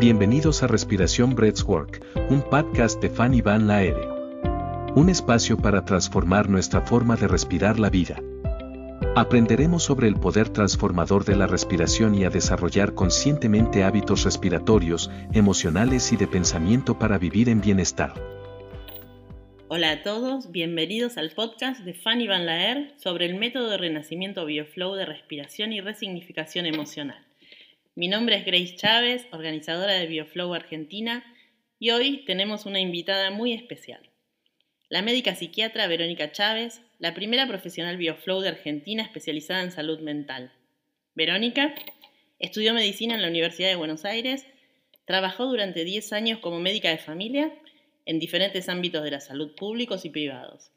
Bienvenidos a Respiración Breathwork, un podcast de Fanny Van Laere. Un espacio para transformar nuestra forma de respirar la vida. Aprenderemos sobre el poder transformador de la respiración y a desarrollar conscientemente hábitos respiratorios, emocionales y de pensamiento para vivir en bienestar. Hola a todos, bienvenidos al podcast de Fanny Van Laer sobre el método de renacimiento BioFlow de respiración y resignificación emocional. Mi nombre es Grace Chávez, organizadora de BioFlow Argentina, y hoy tenemos una invitada muy especial. La médica psiquiatra Verónica Chávez, la primera profesional BioFlow de Argentina especializada en salud mental. Verónica estudió medicina en la Universidad de Buenos Aires, trabajó durante 10 años como médica de familia en diferentes ámbitos de la salud públicos y privados.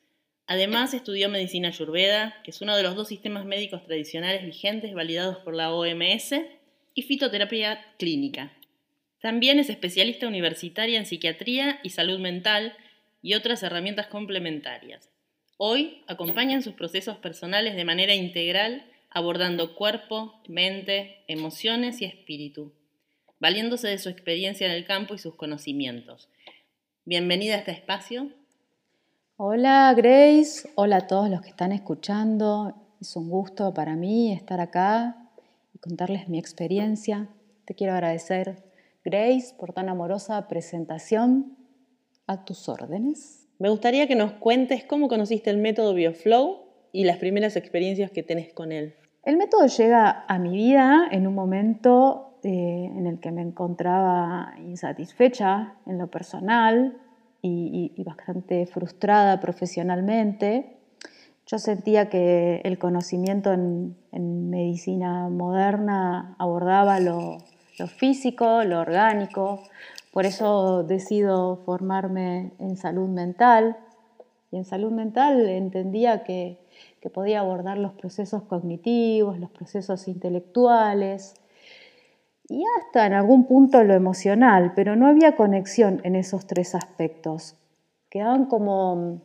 Además, estudió medicina ayurveda, que es uno de los dos sistemas médicos tradicionales vigentes validados por la OMS, y fitoterapia clínica. También es especialista universitaria en psiquiatría y salud mental y otras herramientas complementarias. Hoy acompaña en sus procesos personales de manera integral, abordando cuerpo, mente, emociones y espíritu, valiéndose de su experiencia en el campo y sus conocimientos Bienvenida a este espacio. Hola Grace, hola a todos los que están escuchando. Es un gusto para mí estar acá contarles mi experiencia. Te quiero agradecer, Grace, por tan amorosa presentación. A tus órdenes. Me gustaría que nos cuentes cómo conociste el método BioFlow y las primeras experiencias que tenés con él. El método llega a mi vida en un momento eh, en el que me encontraba insatisfecha en lo personal y, bastante frustrada profesionalmente. Yo sentía que el conocimiento en, medicina moderna abordaba lo, físico, lo orgánico, por eso decido formarme en salud mental. Y en salud mental entendía que, que podía abordar los procesos cognitivos, los procesos intelectuales, y hasta en algún punto lo emocional, pero no había conexión en esos tres aspectos. Quedaban como,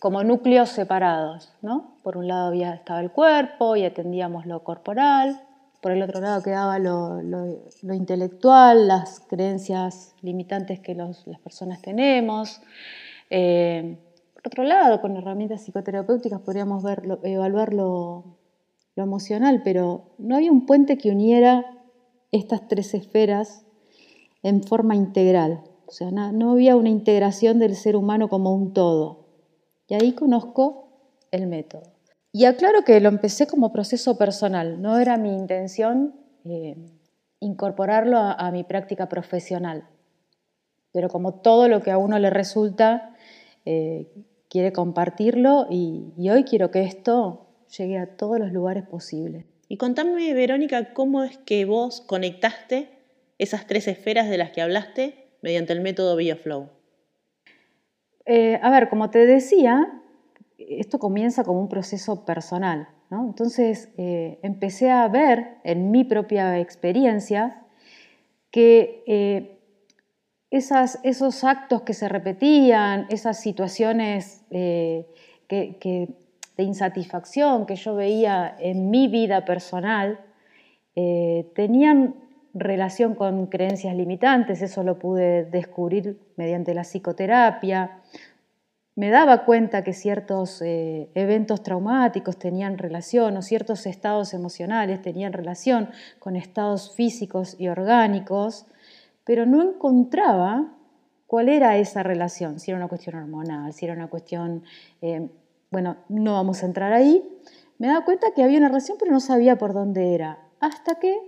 como núcleos separados. ¿no? Por un lado había, estaba el cuerpo y atendíamos lo corporal, por el otro lado quedaba lo, intelectual, las creencias limitantes que las personas tenemos. Eh, por otro lado, con herramientas psicoterapéuticas podríamos evaluar lo emocional, pero no había un puente que uniera estas tres esferas en forma integral. O sea, no, había una integración del ser humano como un todo. Y ahí conozco el método. Y aclaro que lo empecé como proceso personal, no era mi intención eh, incorporarlo a, mi práctica profesional. Pero como todo lo que a uno le resulta, eh, quiere compartirlo y hoy quiero que esto llegue a todos los lugares posibles. Y contame, Verónica, cómo es que vos conectaste esas tres esferas de las que hablaste mediante el método BioFlow. Eh, a ver, como te decía, esto comienza como un proceso personal. Entonces eh, empecé a ver en mi propia experiencia que eh, esos actos que se repetían, esas situaciones de insatisfacción que yo veía en mi vida personal tenían relación con creencias limitantes, eso lo pude descubrir mediante la psicoterapia. Me daba cuenta que ciertos eh, eventos traumáticos tenían relación o ciertos estados emocionales tenían relación con estados físicos y orgánicos, pero no encontraba cuál era esa relación, si era una cuestión hormonal, si era una cuestión eh, bueno, no vamos a entrar ahí, me daba cuenta que había una relación pero no sabía por dónde era. Hasta que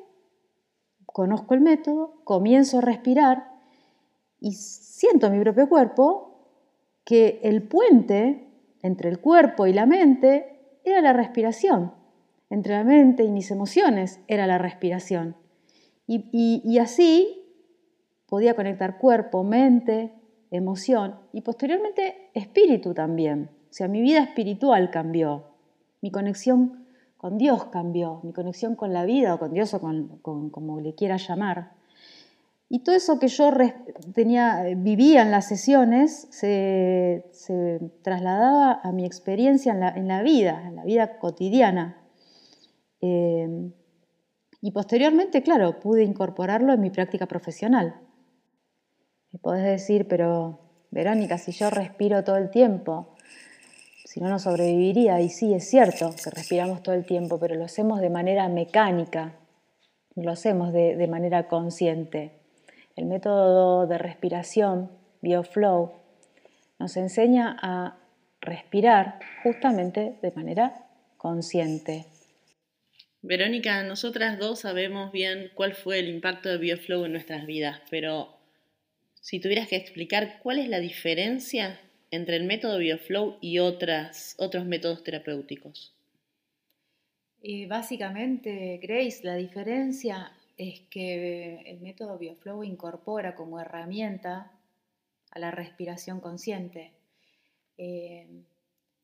conozco el método, comienzo a respirar y siento en mi propio cuerpo que el puente entre el cuerpo y la mente era la respiración. Entre la mente y mis emociones era la respiración. Y, y así podía conectar cuerpo, mente, emoción y posteriormente espíritu también. O sea, mi vida espiritual cambió, mi conexión con Dios cambió, mi conexión con la vida o con Dios o con, como le quiera llamar. Y todo eso que yo tenía, vivía en las sesiones se, trasladaba a mi experiencia en la, vida, en la vida cotidiana. Eh, Y posteriormente, claro, pude incorporarlo en mi práctica profesional. Me podés decir, pero Verónica, si yo respiro todo el tiempo, si no, no sobreviviría. Y sí, es cierto que respiramos todo el tiempo, pero lo hacemos de manera mecánica, lo hacemos de, de manera consciente. El método de respiración, BioFlow, nos enseña a respirar justamente de manera consciente. Verónica, nosotras dos sabemos bien cuál fue el impacto de BioFlow en nuestras vidas, pero si tuvieras que explicar cuál es la diferencia entre el método BioFlow y otras, otros métodos terapéuticos. Y básicamente, Grace, la diferencia es que el método BioFlow incorpora como herramienta a la respiración consciente. Eh,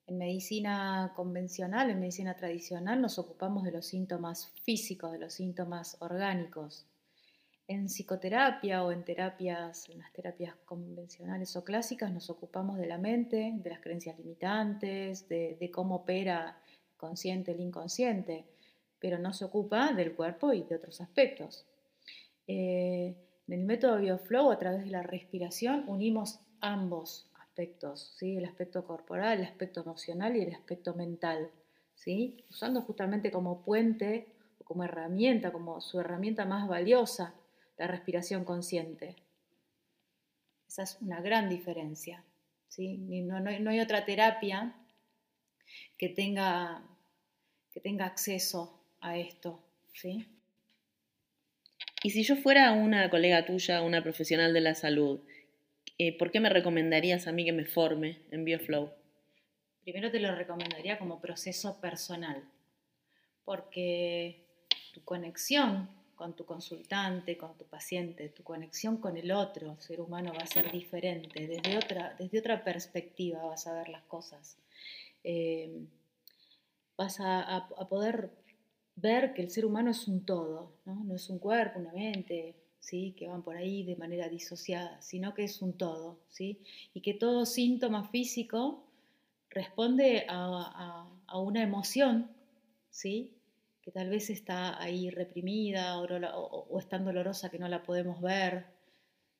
en medicina convencional, en medicina tradicional, nos ocupamos de los síntomas físicos, de los síntomas orgánicos. En psicoterapia o en terapias, en las terapias convencionales o clásicas, nos ocupamos de la mente, de las creencias limitantes, de, cómo opera consciente el inconsciente, pero no se ocupa del cuerpo y de otros aspectos. Eh, en el método BioFlow, a través de la respiración, unimos ambos aspectos, ¿sí? el aspecto corporal, el aspecto emocional y el aspecto mental, ¿sí? usando justamente como puente como herramienta, como su herramienta más valiosa, la respiración consciente. Esa es una gran diferencia. ¿sí? No, no, hay otra terapia que tenga, que tenga acceso a esto. ¿sí? Y si yo fuera una colega tuya, una profesional de la salud, eh, ¿por qué me recomendarías a mí que me forme en BioFlow? Primero te lo recomendaría como proceso personal, porque tu conexión con tu consultante, con tu paciente, tu conexión con el otro ser humano va a ser diferente, desde otra, desde otra perspectiva vas a ver las cosas. Eh, vas a, poder ver que el ser humano es un todo, ¿no? no es un cuerpo, una mente, ¿sí? que van por ahí de manera disociada, sino que es un todo, ¿sí? y que todo síntoma físico responde a, una emoción, ¿sí? Que tal vez está ahí reprimida o, es tan dolorosa que no la podemos ver.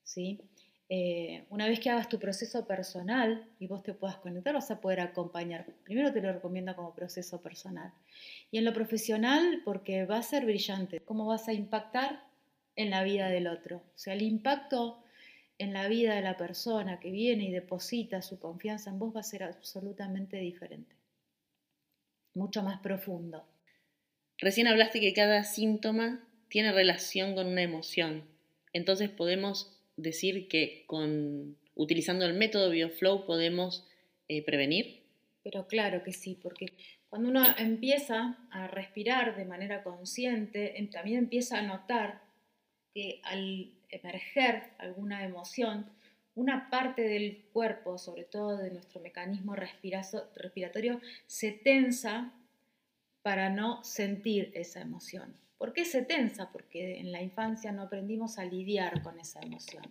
¿sí? Eh, una vez que hagas tu proceso personal y vos te puedas conectar, vas a poder acompañar. Primero te lo recomiendo como proceso personal. Y en lo profesional, porque va a ser brillante. ¿Cómo vas a impactar en la vida del otro. O sea, el impacto en la vida de la persona que viene y deposita su confianza en vos va a ser absolutamente diferente, mucho más profundo. Recién hablaste que cada síntoma tiene relación con una emoción. Entonces podemos decir que con utilizando el método BioFlow podemos eh, prevenir. Pero claro que sí, porque cuando uno empieza a respirar de manera consciente, también empieza a notar que al emerger alguna emoción, una parte del cuerpo, sobre todo de nuestro mecanismo respiratorio, se tensa para no sentir esa emoción. ¿Por qué se tensa? Porque en la infancia no aprendimos a lidiar con esa emoción.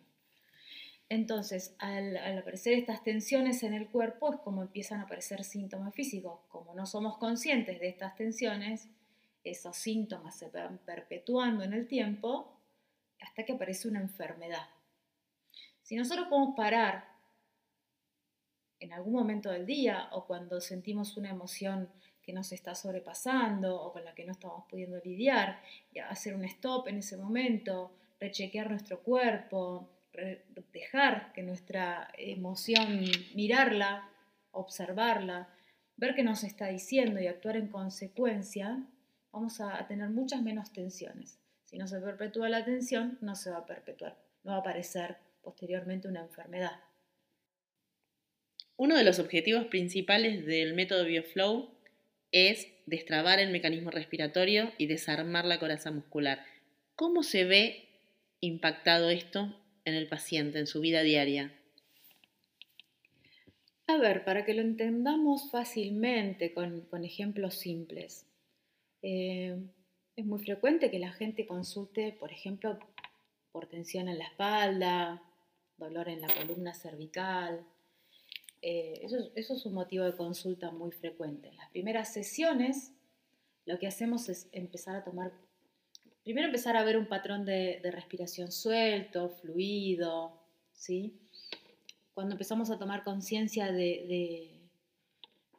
Entonces, al, aparecer estas tensiones en el cuerpo es como empiezan a aparecer síntomas físicos. Como no somos conscientes de estas tensiones, esos síntomas se van perpetuando en el tiempo hasta que aparece una enfermedad. Si nosotros podemos parar en algún momento del día o cuando sentimos una emoción que nos está sobrepasando o con la que no estamos pudiendo lidiar, y hacer un stop en ese momento, rechequear nuestro cuerpo, dejar que nuestra emoción, mirarla, observarla, ver qué nos está diciendo y actuar en consecuencia, vamos a tener muchas menos tensiones. Si no se perpetúa la tensión, no se va a perpetuar, no va a aparecer posteriormente una enfermedad. Uno de los objetivos principales del método BioFlow es destrabar el mecanismo respiratorio y desarmar la coraza muscular. ¿Cómo se ve impactado esto en el paciente, en su vida diaria? A ver, para que lo entendamos fácilmente con, ejemplos simples. Eh, es muy frecuente que la gente consulte, por ejemplo, por tensión en la espalda, dolor en la columna cervical. Eh, eso, es un motivo de consulta muy frecuente. En las primeras sesiones lo que hacemos es empezar a tomar primero empezar a ver un patrón de, respiración suelto, fluido, ¿sí? Cuando empezamos a tomar conciencia de,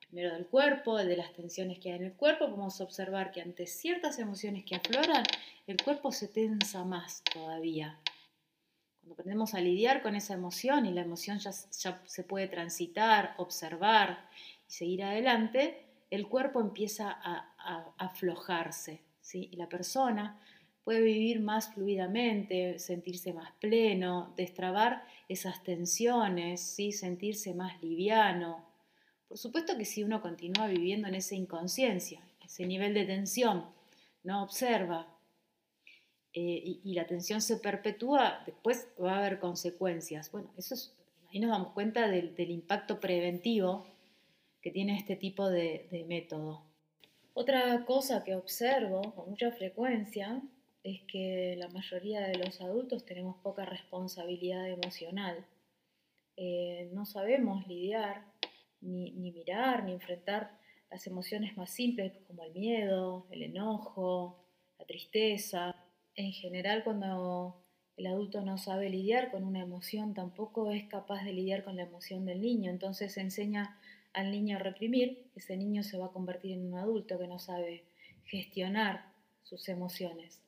primero del cuerpo, de las tensiones que hay en el cuerpo, podemos observar que ante ciertas emociones que afloran, el cuerpo se tensa más todavía. Cuando aprendemos a lidiar con esa emoción y la emoción ya, se puede transitar, observar y seguir adelante, el cuerpo empieza a, aflojarse, ¿sí? Y la persona puede vivir más fluidamente, sentirse más pleno, destrabar esas tensiones, ¿sí? sentirse más liviano. Por supuesto que si uno continúa viviendo en esa inconsciencia, ese nivel de tensión, no observa eh, y, la tensión se perpetúa, después va a haber consecuencias. Bueno, eso es, ahí nos damos cuenta del, impacto preventivo que tiene este tipo de, de método. Otra cosa que observo con mucha frecuencia es que la mayoría de los adultos tenemos poca responsabilidad emocional. Eh, no sabemos lidiar, ni, mirar, ni enfrentar las emociones más simples como el miedo, el enojo, la tristeza. En general, cuando el adulto no sabe lidiar con una emoción, tampoco es capaz de lidiar con la emoción del niño. Entonces enseña al niño a reprimir, ese niño se va a convertir en un adulto que no sabe gestionar sus emociones.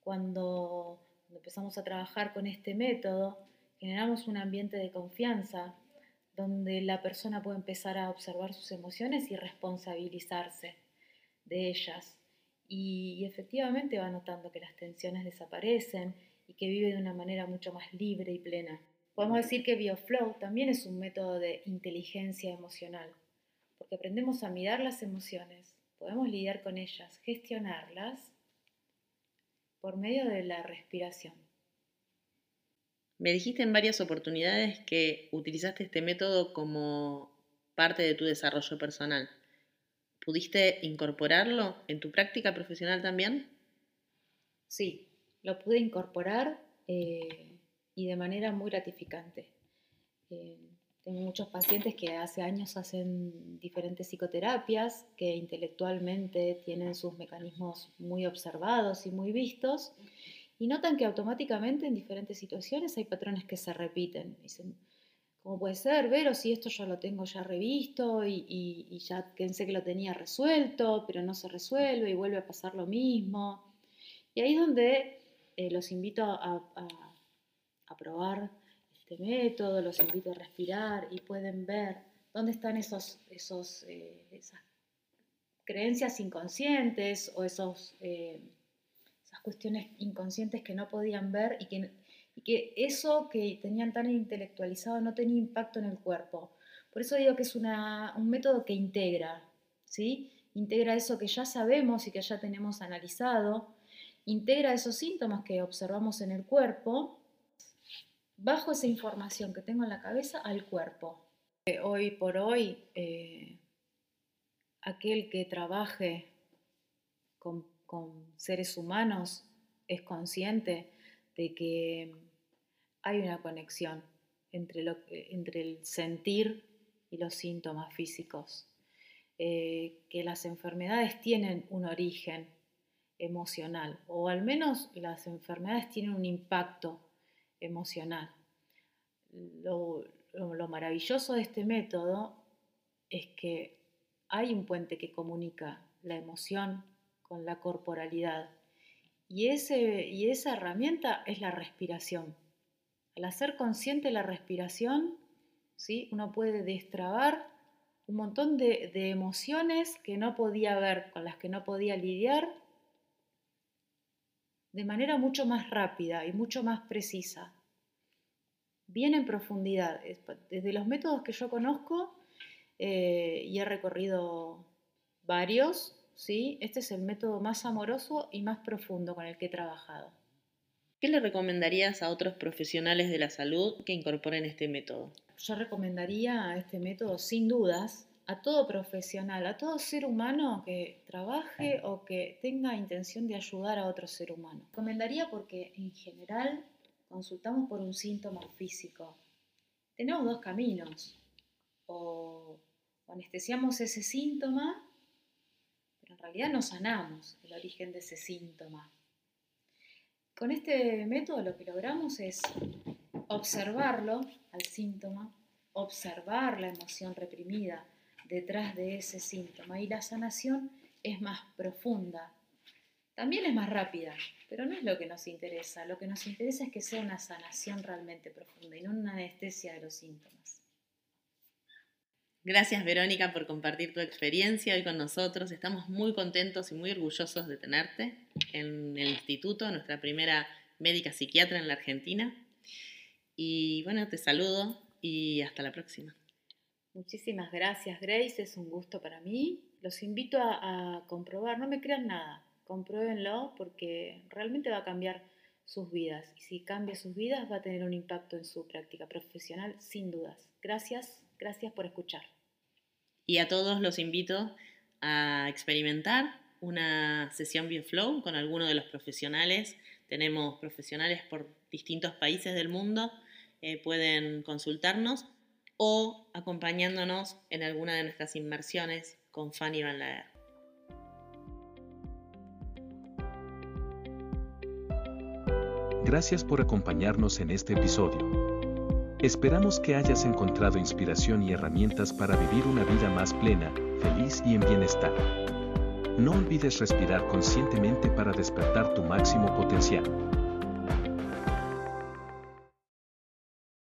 Cuando, empezamos a trabajar con este método, generamos un ambiente de confianza donde la persona puede empezar a observar sus emociones y responsabilizarse de ellas. Y, efectivamente va notando que las tensiones desaparecen y que vive de una manera mucho más libre y plena. Podemos decir que BioFlow también es un método de inteligencia emocional, porque aprendemos a mirar las emociones, podemos lidiar con ellas, gestionarlas por medio de la respiración. Me dijiste en varias oportunidades que utilizaste este método como parte de tu desarrollo personal. ¿Pudiste incorporarlo en tu práctica profesional también? Sí, lo pude incorporar eh, y de manera muy gratificante. Eh, tengo muchos pacientes que hace años hacen diferentes psicoterapias, que intelectualmente tienen sus mecanismos muy observados y muy vistos, y notan que automáticamente en diferentes situaciones hay patrones que se repiten. Dicen, ¿cómo puede ser, Vero, si esto yo lo tengo ya revisto y, ya pensé que lo tenía resuelto, pero no se resuelve y vuelve a pasar lo mismo? Y ahí es donde eh, los invito a, probar este método, los invito a respirar y pueden ver dónde están esos, esos, eh, esas creencias inconscientes o esos, eh, esas cuestiones inconscientes que no podían ver y que, que eso que tenían tan intelectualizado no tenía impacto en el cuerpo. Por eso digo que es un método que integra, ¿sí? Integra eso que ya sabemos y que ya tenemos analizado, integra esos síntomas que observamos en el cuerpo bajo esa información que tengo en la cabeza al cuerpo. Eh, hoy por hoy, eh, aquel que trabaje con, seres humanos es consciente de que hay una conexión entre, lo, entre el sentir y los síntomas físicos, eh, que las enfermedades tienen un origen emocional, o al menos las enfermedades tienen un impacto emocional. Lo, maravilloso de este método es que hay un puente que comunica la emoción con la corporalidad y, ese, y esa herramienta es la respiración. Al hacer consciente la respiración, ¿sí? uno puede destrabar un montón de, emociones que no podía ver, con las que no podía lidiar, de manera mucho más rápida y mucho más precisa bien en profundidad. Desde los métodos que yo conozco eh, y he recorrido varios, ¿sí? este es el método más amoroso y más profundo con el que he trabajado. ¿Qué le recomendarías a otros profesionales de la salud que incorporen este método? Yo recomendaría este método sin dudas a todo profesional, a todo ser humano que trabaje o que tenga intención de ayudar a otro ser humano. Recomendaría porque en general consultamos por un síntoma físico, tenemos dos caminos. O anestesiamos ese síntoma, realidad no sanamos el origen de ese síntoma. Con este método lo que logramos es observarlo al síntoma, observar la emoción reprimida detrás de ese síntoma y la sanación es más profunda. También es más rápida, pero no es lo que nos interesa. Lo que nos interesa es que sea una sanación realmente profunda y no una anestesia de los síntomas. Gracias Verónica por compartir tu experiencia hoy con nosotros. Estamos muy contentos y muy orgullosos de tenerte en el instituto, nuestra primera médica psiquiatra en la Argentina. Y bueno, te saludo y hasta la próxima. Muchísimas gracias Grace, es un gusto para mí. Los invito a, comprobar, no me crean nada, compruébenlo porque realmente va a cambiar sus vidas. Y si cambia sus vidas va a tener un impacto en su práctica profesional, sin dudas. Gracias Gracias por escuchar. Y a todos los invito a experimentar una sesión BioFlow con alguno de los profesionales. Tenemos profesionales por distintos países del mundo. Eh, pueden consultarnos o acompañándonos en alguna de nuestras inmersiones con Fanny Van Laer. Gracias por acompañarnos en este episodio. Esperamos que hayas encontrado inspiración y herramientas para vivir una vida más plena, feliz y en bienestar. No olvides respirar conscientemente para despertar tu máximo potencial.